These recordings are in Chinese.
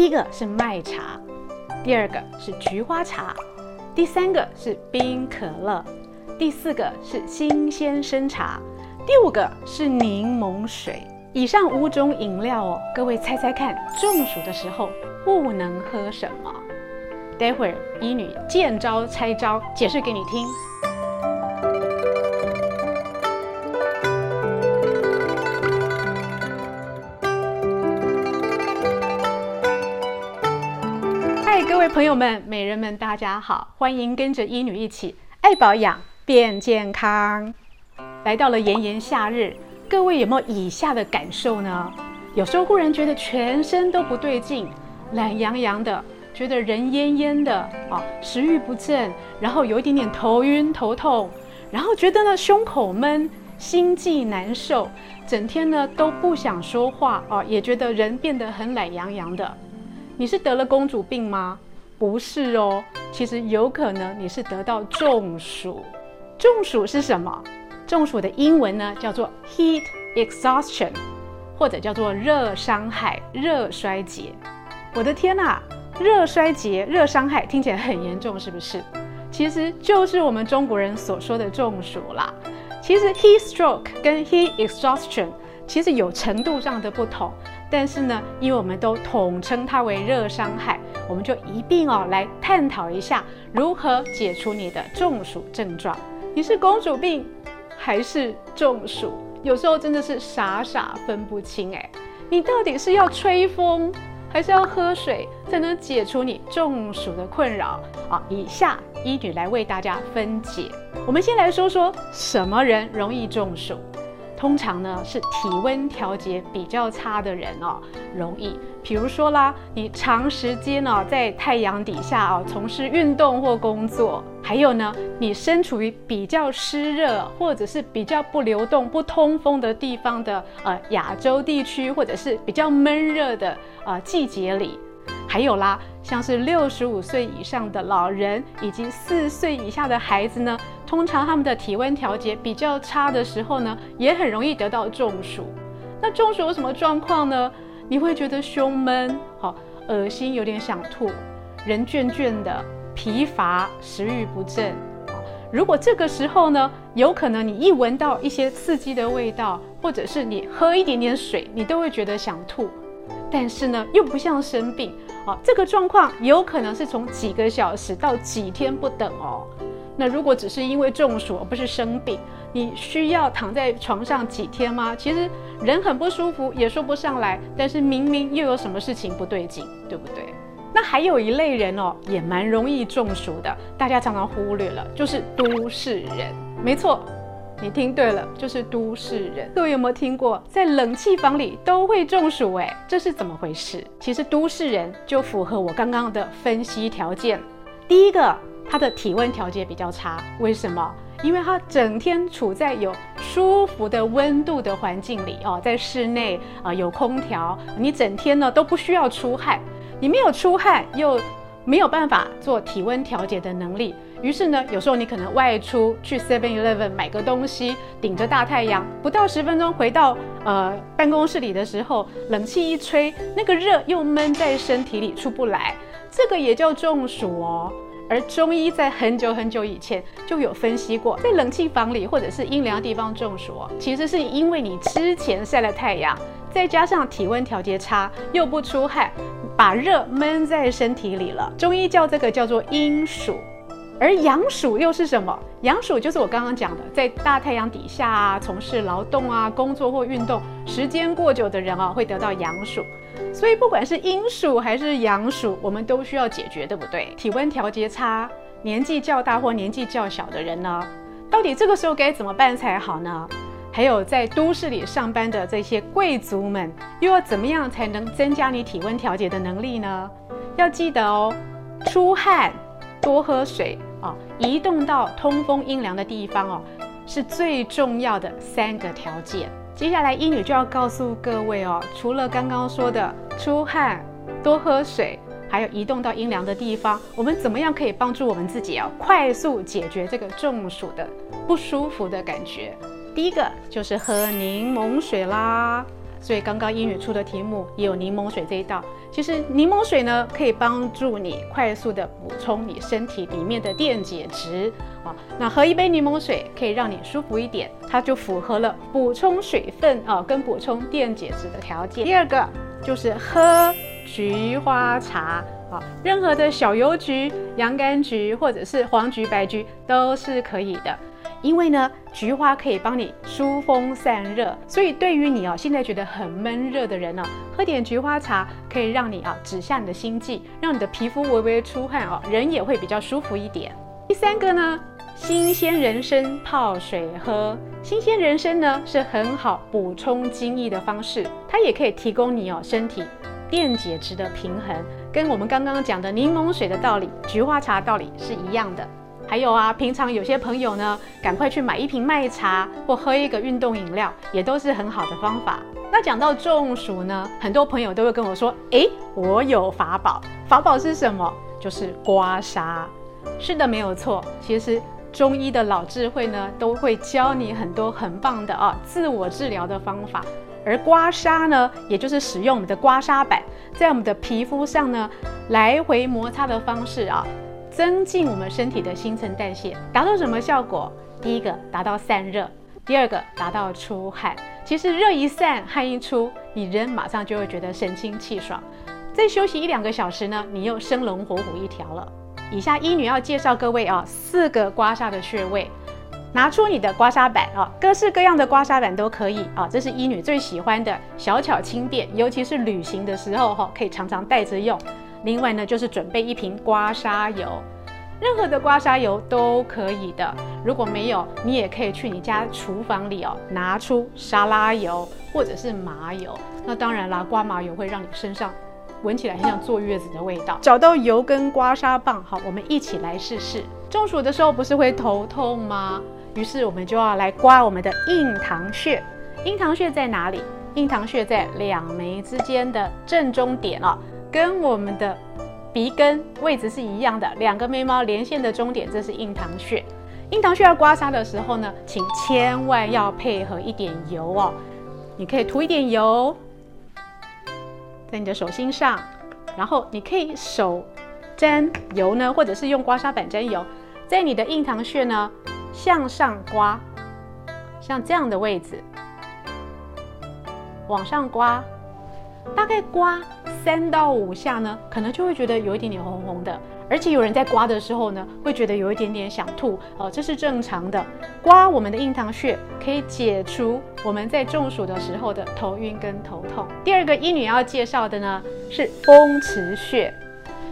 第一个是麦茶，第二个是菊花茶，第三个是冰可乐，第四个是新鲜生茶，第五个是柠檬水。以上五种饮料哦，各位猜猜看，中暑的时候不能喝什么？待会儿医女见招拆招，解释给你听。各位朋友们、美人们，大家好，欢迎跟着医女一起爱保养变健康。来到了炎炎夏日。各位有没有以下的感受呢？有时候忽然觉得全身都不对劲，懒洋洋的，觉得人蔫蔫的啊，食欲不振，然后有一点点头晕头痛，然后觉得呢胸口闷，心悸难受，整天呢都不想说话啊，也觉得人变得很懒洋洋的。你是得了公主病吗？不是哦，其实有可能你是得到中暑。中暑是什么？中暑的英文呢叫做 heat exhaustion，或者叫做热伤害、热衰竭。我的天呐，热衰竭、热伤害听起来很严重，是不是？其实就是我们中国人所说的中暑啦。其实 heat stroke 跟 heat exhaustion 其实有程度上的不同，但是呢，因为我们都统称它为热伤害，我们就一并哦来探讨一下如何解除你的中暑症状。你是公主病？还是中暑，有时候真的是傻傻分不清哎，你到底是要吹风，还是要喝水，才能解除你中暑的困扰啊？以下医女来为大家分解。我们先来说说什么人容易中暑。通常呢是体温调节比较差的人哦，容易。比如说啦，你长时间哦在太阳底下哦从事运动或工作，还有呢你身处于比较湿热或者是比较不流动、不通风的地方的呃亚洲地区，或者是比较闷热的呃季节里。还有啦，像是六十五岁以上的老人以及四岁以下的孩子呢，通常他们的体温调节比较差的时候呢，也很容易得到中暑。那中暑有什么状况呢？你会觉得胸闷，好恶心，有点想吐，人倦倦的，疲乏，食欲不振。如果这个时候呢，有可能你一闻到一些刺激的味道，或者是你喝一点点水，你都会觉得想吐。但是呢，又不像生病。啊，这个状况有可能是从几个小时到几天不等哦。那如果只是因为中暑而不是生病，你需要躺在床上几天吗？其实人很不舒服也说不上来，但是明明又有什么事情不对劲，对不对？那还有一类人哦，也蛮容易中暑的，大家常常忽略了，就是都市人。没错。你听对了，就是都市人。各位有没有听过，在冷气房里都会中暑？哎，这是怎么回事？其实都市人就符合我刚刚的分析条件。第一个，他的体温调节比较差。为什么？因为他整天处在有舒服的温度的环境里哦，在室内啊、有空调，你整天呢都不需要出汗。你没有出汗，又没有办法做体温调节的能力。于是呢，有时候你可能外出去 Seven Eleven 买个东西，顶着大太阳，不到十分钟回到呃办公室里的时候，冷气一吹，那个热又闷在身体里出不来，这个也叫中暑哦。而中医在很久很久以前就有分析过，在冷气房里或者是阴凉地方中暑，其实是因为你之前晒了太阳，再加上体温调节差，又不出汗，把热闷在身体里了。中医叫这个叫做阴暑。而阳暑又是什么？阳暑就是我刚刚讲的，在大太阳底下啊，从事劳动啊、工作或运动时间过久的人啊，会得到阳暑。所以不管是阴暑还是阳暑，我们都需要解决，对不对？体温调节差、年纪较大或年纪较小的人呢，到底这个时候该怎么办才好呢？还有在都市里上班的这些贵族们，又要怎么样才能增加你体温调节的能力呢？要记得哦，出汗，多喝水。哦，移动到通风阴凉的地方哦，是最重要的三个条件。接下来，英女就要告诉各位哦，除了刚刚说的出汗、多喝水，还有移动到阴凉的地方，我们怎么样可以帮助我们自己啊，快速解决这个中暑的不舒服的感觉？第一个就是喝柠檬水啦。所以刚刚英语出的题目也有柠檬水这一道。其实柠檬水呢，可以帮助你快速的补充你身体里面的电解质啊。那喝一杯柠檬水可以让你舒服一点，它就符合了补充水分啊跟补充电解质的条件。第二个就是喝菊花茶啊，任何的小油菊、洋甘菊或者是黄菊、白菊都是可以的。因为呢，菊花可以帮你疏风散热，所以对于你哦，现在觉得很闷热的人呢，喝点菊花茶可以让你啊止下你的心悸，让你的皮肤微微出汗哦，人也会比较舒服一点。第三个呢，新鲜人参泡水喝，新鲜人参呢是很好补充精液的方式，它也可以提供你哦身体电解质的平衡，跟我们刚刚讲的柠檬水的道理、菊花茶道理是一样的。还有啊，平常有些朋友呢，赶快去买一瓶麦茶或喝一个运动饮料，也都是很好的方法。那讲到中暑呢，很多朋友都会跟我说：“诶，我有法宝。法宝是什么？就是刮痧。”是的，没有错。其实中医的老智慧呢，都会教你很多很棒的啊自我治疗的方法。而刮痧呢，也就是使用我们的刮痧板，在我们的皮肤上呢，来回摩擦的方式啊。增进我们身体的新陈代谢，达到什么效果？第一个达到散热，第二个达到出汗。其实热一散，汗一出，你人马上就会觉得神清气爽。再休息一两个小时呢，你又生龙活虎一条了。以下医女要介绍各位啊，四个刮痧的穴位，拿出你的刮痧板啊，各式各样的刮痧板都可以啊，这是医女最喜欢的，小巧轻便，尤其是旅行的时候哈，可以常常带着用。另外呢，就是准备一瓶刮痧油，任何的刮痧油都可以的。如果没有，你也可以去你家厨房里哦，拿出沙拉油或者是麻油。那当然啦，刮麻油会让你身上闻起来很像坐月子的味道。找到油跟刮痧棒，好，我们一起来试试。中暑的时候不是会头痛吗？于是我们就要来刮我们的印堂穴。印堂穴在哪里？印堂穴在两眉之间的正中点哦。跟我们的鼻根位置是一样的，两个眉毛连线的中点，这是印堂穴。印堂穴要刮痧的时候呢，请千万要配合一点油哦。你可以涂一点油在你的手心上，然后你可以手沾油呢，或者是用刮痧板沾油，在你的印堂穴呢向上刮，像这样的位置往上刮，大概刮。三到五下呢，可能就会觉得有一点点红红的，而且有人在刮的时候呢，会觉得有一点点想吐哦，这是正常的。刮我们的印堂穴可以解除我们在中暑的时候的头晕跟头痛。第二个医女要介绍的呢是风池穴。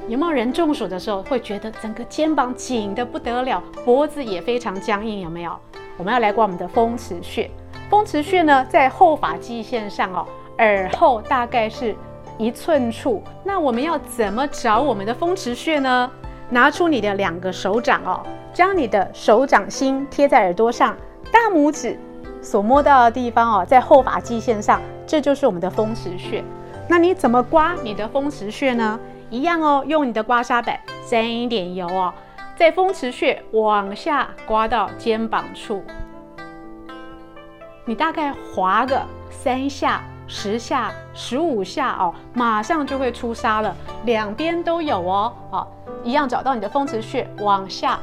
有没有人中暑的时候会觉得整个肩膀紧得不得了，脖子也非常僵硬？有没有？我们要来刮我们的风池穴。风池穴呢在后发际线上哦，耳后大概是。一寸处，那我们要怎么找我们的风池穴呢？拿出你的两个手掌哦，将你的手掌心贴在耳朵上，大拇指所摸到的地方哦，在后发际线上，这就是我们的风池穴。那你怎么刮你的风池穴呢？一样哦，用你的刮痧板沾一点油哦，在风池穴往下刮到肩膀处，你大概滑个三下。十下、十五下哦，马上就会出痧了。两边都有哦，好，一样找到你的风池穴，往下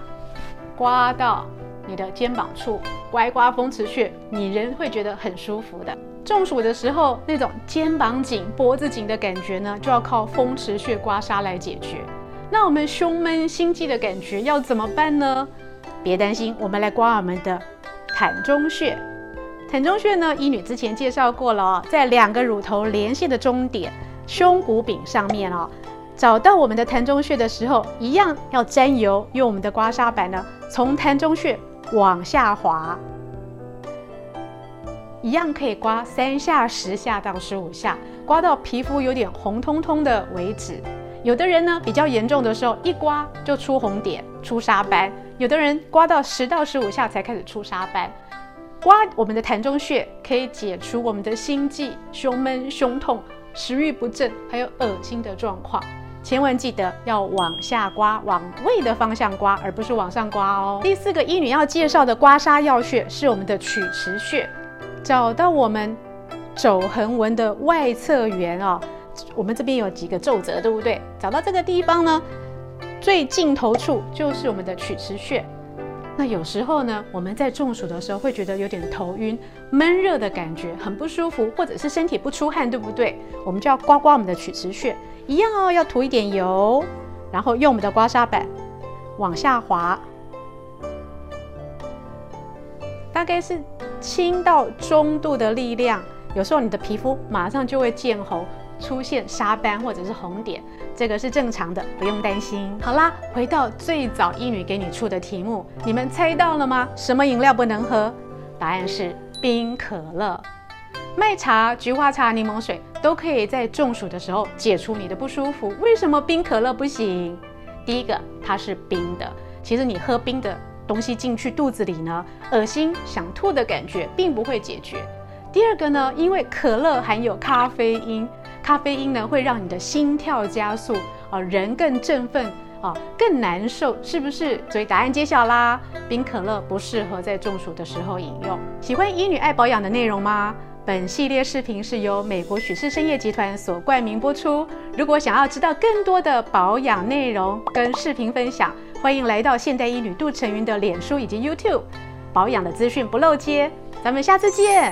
刮到你的肩膀处，刮一刮风池穴，你人会觉得很舒服的。中暑的时候，那种肩膀紧、脖子紧的感觉呢，就要靠风池穴刮痧来解决。那我们胸闷、心悸的感觉要怎么办呢？别担心，我们来刮我们的膻中穴。膻中穴呢，医女之前介绍过了哦，在两个乳头连线的中点，胸骨柄上面哦。找到我们的膻中穴的时候，一样要沾油，用我们的刮痧板呢，从膻中穴往下滑，一样可以刮三下、十下到十五下，刮到皮肤有点红彤彤的为止。有的人呢，比较严重的时候，一刮就出红点、出痧斑；有的人刮到十到十五下才开始出痧斑。刮我们的膻中穴，可以解除我们的心悸、胸闷、胸痛、食欲不振，还有恶心的状况。千万记得要往下刮，往胃的方向刮，而不是往上刮哦。第四个医女要介绍的刮痧要穴是我们的曲池穴。找到我们肘横纹的外侧缘哦。我们这边有几个皱褶，对不对？找到这个地方呢，最尽头处就是我们的曲池穴。那有时候呢，我们在中暑的时候会觉得有点头晕、闷热的感觉，很不舒服，或者是身体不出汗，对不对？我们就要刮刮我们的曲池穴，一样哦，要涂一点油，然后用我们的刮痧板往下滑，大概是轻到中度的力量。有时候你的皮肤马上就会见红。出现沙斑或者是红点，这个是正常的，不用担心。好啦，回到最早医女给你出的题目，你们猜到了吗？什么饮料不能喝？答案是冰可乐。麦茶、菊花茶、柠檬水都可以在中暑的时候解除你的不舒服。为什么冰可乐不行？第一个，它是冰的，其实你喝冰的东西进去肚子里呢，恶心、想吐的感觉并不会解决。第二个呢，因为可乐含有咖啡因。咖啡因呢，会让你的心跳加速，啊，人更振奋，啊，更难受，是不是？所以答案揭晓啦，冰可乐不适合在中暑的时候饮用。喜欢医女爱保养的内容吗？本系列视频是由美国许氏参业集团所冠名播出。如果想要知道更多的保养内容跟视频分享，欢迎来到现代医女杜成云的脸书以及 YouTube，保养的资讯不漏接。咱们下次见。